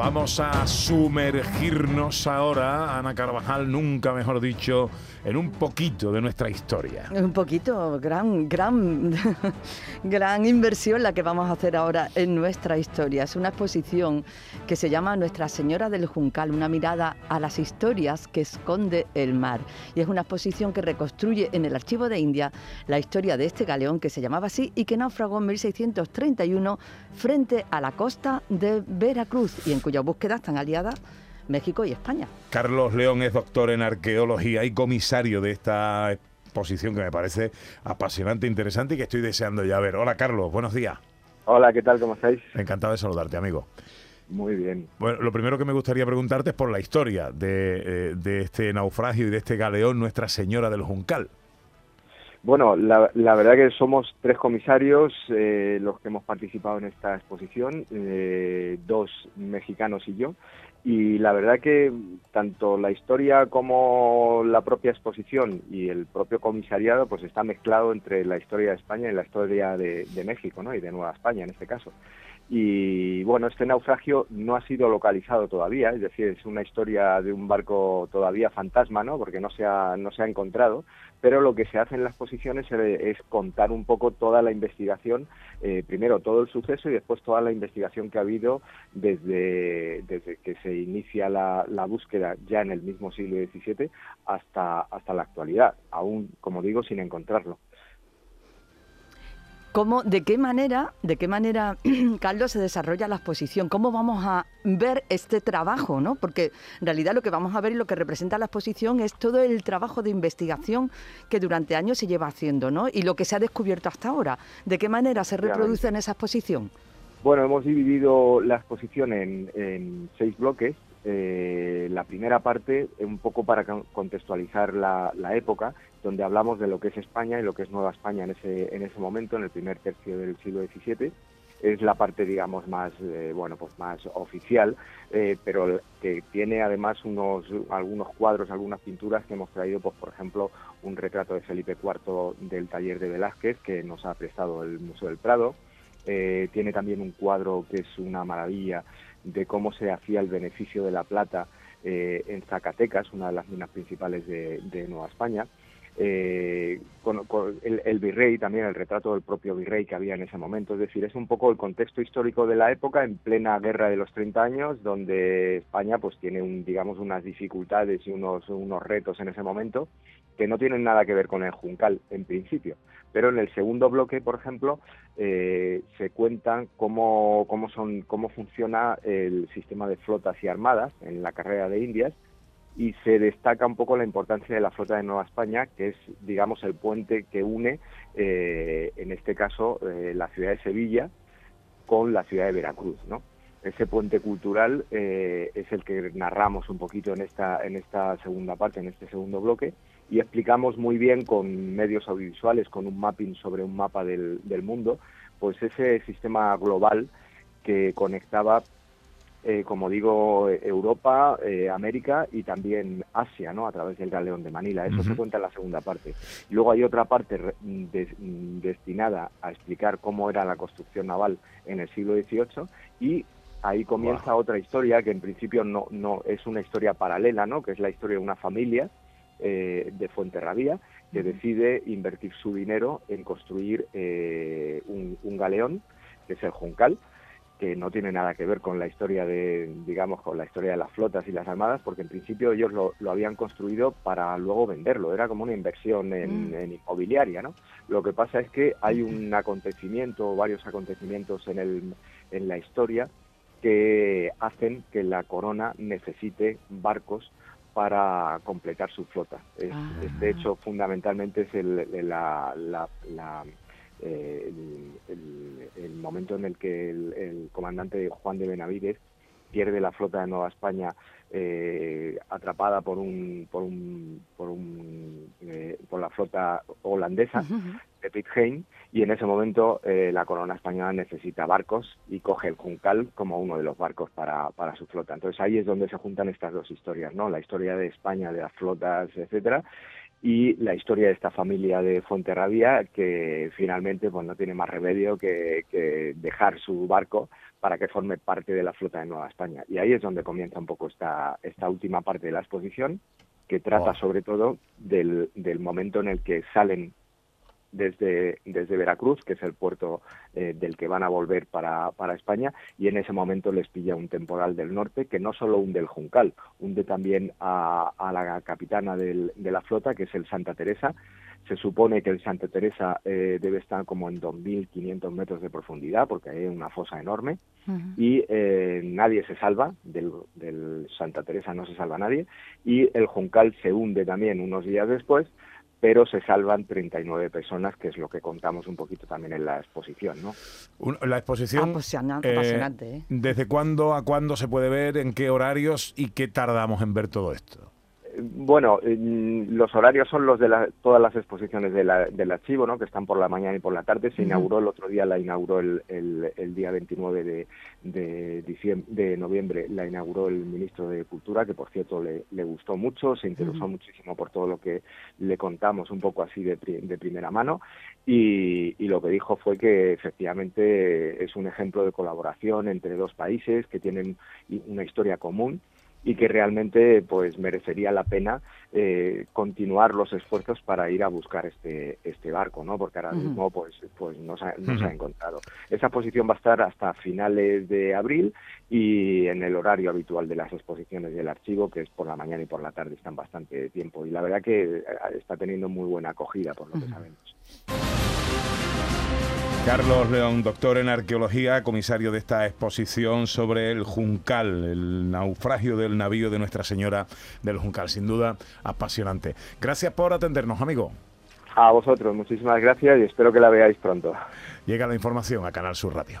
Vamos a sumergirnos ahora, Ana Carvajal, nunca mejor dicho, en un poquito de nuestra historia. Un poquito, gran, gran, gran inversión la que vamos a hacer ahora en nuestra historia. Es una exposición que se llama Nuestra Señora del Juncal, una mirada a las historias que esconde el mar. Y es una exposición que reconstruye en el Archivo de India la historia de este galeón que se llamaba así y que naufragó en 1631 frente a la costa de Veracruz cuya búsqueda están aliadas México y España. Carlos León es doctor en arqueología y comisario de esta exposición que me parece apasionante, interesante y que estoy deseando ya ver. Hola Carlos, buenos días. Hola, ¿qué tal? ¿Cómo estáis? Encantado de saludarte, amigo. Muy bien. Bueno, lo primero que me gustaría preguntarte es por la historia de, eh, este naufragio y de este galeón Nuestra Señora del Juncal. Bueno, la, verdad que somos tres comisarios eh, los que hemos participado en esta exposición, eh, dos mexicanos y yo, y la verdad que tanto la historia como la propia exposición y el propio comisariado pues está mezclado entre la historia de España y la historia de, de México, ¿no? Y de Nueva España en este caso. Y bueno, este naufragio no ha sido localizado todavía, es decir, es una historia de un barco todavía fantasma, ¿no? Porque no se ha, no se ha encontrado, pero lo que se hace en las posiciones es contar un poco toda la investigación, eh, primero todo el suceso y después toda la investigación que ha habido desde, desde que se inicia la, la búsqueda ya en el mismo siglo XVII hasta, hasta la actualidad, aún, como digo, sin encontrarlo. ¿Cómo, de qué manera, de qué manera, Carlos, se desarrolla la exposición? ¿Cómo vamos a ver este trabajo? ¿no? Porque en realidad lo que vamos a ver y lo que representa la exposición es todo el trabajo de investigación que durante años se lleva haciendo, ¿no? Y lo que se ha descubierto hasta ahora. ¿De qué manera se reproduce en esa exposición? Bueno, hemos dividido la exposición en, seis bloques. Eh, la primera parte, un poco para contextualizar la, época, donde hablamos de lo que es España y lo que es Nueva España en ese, en ese momento, en el primer tercio del siglo XVII. Es la parte, digamos, más, eh, bueno, pues más oficial, eh, pero que tiene además unos, algunos cuadros, algunas pinturas que hemos traído, pues, por ejemplo, un retrato de Felipe IV del taller de Velázquez que nos ha prestado el Museo del Prado, tiene también un cuadro que es una maravilla de cómo se hacía el beneficio de la plata eh, en Zacatecas, una de las minas principales de, Nueva España. Eh, con, el, virrey también, el retrato del propio virrey que había en ese momento. Es decir, es un poco el contexto histórico de la época en plena guerra de los 30 años, donde España pues tiene, un, digamos, unas dificultades y unos, unos retos en ese momento que no tienen nada que ver con el Juncal en principio. Pero en el segundo bloque, por ejemplo, eh, se cuentan cómo, cómo, son, cómo funciona el sistema de flotas y armadas en la carrera de Indias y se destaca un poco la importancia de la flota de Nueva España, que es, digamos, el puente que une, eh, en este caso, eh, la ciudad de Sevilla con la ciudad de Veracruz, ¿no? ese puente cultural eh, es el que narramos un poquito en esta, en esta segunda parte, en este segundo bloque, y explicamos muy bien con medios audiovisuales, con un mapping sobre un mapa del, del mundo, pues ese sistema global que conectaba, eh, como digo, Europa, eh, América y también Asia, ¿no? A través del galeón de Manila. Eso se cuenta en la segunda parte. luego hay otra parte destinada a explicar cómo era la construcción naval en el siglo XVIII y ahí comienza otra historia que en principio no, no es una historia paralela, ¿no? que es la historia de una familia eh, de Fuenterrabía que decide invertir su dinero en construir eh, un, galeón, que es el Juncal, que no tiene nada que ver con la historia de, digamos, con la historia de las flotas y las armadas, porque en principio ellos lo, habían construido para luego venderlo, era como una inversión en, mm. en, inmobiliaria, ¿no? Lo que pasa es que hay un acontecimiento, varios acontecimientos en, el, en la historia que hacen que la corona necesite barcos para completar su flota. Ah. Este hecho fundamentalmente es el, eh, el, momento en el que el, comandante Juan de Benavides pierde la flota de Nueva España eh, atrapada por un por un por un eh, por la flota holandesa de Pitcairn y en ese momento eh, la corona española necesita barcos y coge el Juncal como uno de los barcos para, para su flota. Entonces ahí es donde se juntan estas dos historias, ¿no? La historia de España, de las flotas, etcétera, y la historia de esta familia de Fuenterrabía que finalmente pues no tiene más remedio que, que, dejar su barco para que forme parte de la flota de Nueva España. Y ahí es donde comienza un poco esta, esta última parte de la exposición, que trata sobre todo del, del momento en el que salen desde, desde Veracruz, que es el puerto eh, del que van a volver para, para España, y en ese momento les pilla un temporal del norte que no solo hunde el Juncal, hunde también a, a la capitana del, de la flota, que es el Santa Teresa. Se supone que el Santa Teresa eh, debe estar como en 2.500 metros de profundidad, porque hay una fosa enorme, uh -huh. y eh, nadie se salva, del, del Santa Teresa no se salva nadie, y el Juncal se hunde también unos días después, pero se salvan 39 personas, que es lo que contamos un poquito también en la exposición, ¿no? La exposición... Apasionante, apasionante ¿eh? ¿Desde cuándo a cuándo se puede ver? ¿En qué horarios? ¿Y qué tardamos en ver todo esto? Bueno, los horarios son los de la, todas las exposiciones de la, del archivo, ¿no? que están por la mañana y por la tarde. Se inauguró el otro día, la inauguró el, el, el día 29 de, de, diciembre, de noviembre, la inauguró el ministro de Cultura, que por cierto le, le gustó mucho, se interesó uh -huh. muchísimo por todo lo que le contamos un poco así de, de primera mano. Y, y, lo que dijo fue que efectivamente es un ejemplo de colaboración entre dos países que tienen una historia común y que realmente pues merecería la pena eh, continuar los esfuerzos para ir a buscar este este barco no porque ahora mismo uh -huh. pues pues no se, no uh -huh. se ha encontrado esa posición va a estar hasta finales de abril y en el horario habitual de las exposiciones del archivo que es por la mañana y por la tarde están bastante tiempo y la verdad que eh, está teniendo muy buena acogida por lo uh -huh. que sabemos Carlos León, doctor en arqueología, comisario de esta exposición sobre el Juncal, el naufragio del navío de Nuestra Señora del Juncal. Sin duda, apasionante. Gracias por atendernos, amigo. A vosotros, muchísimas gracias y espero que la veáis pronto. Llega la información a Canal Sur Radio.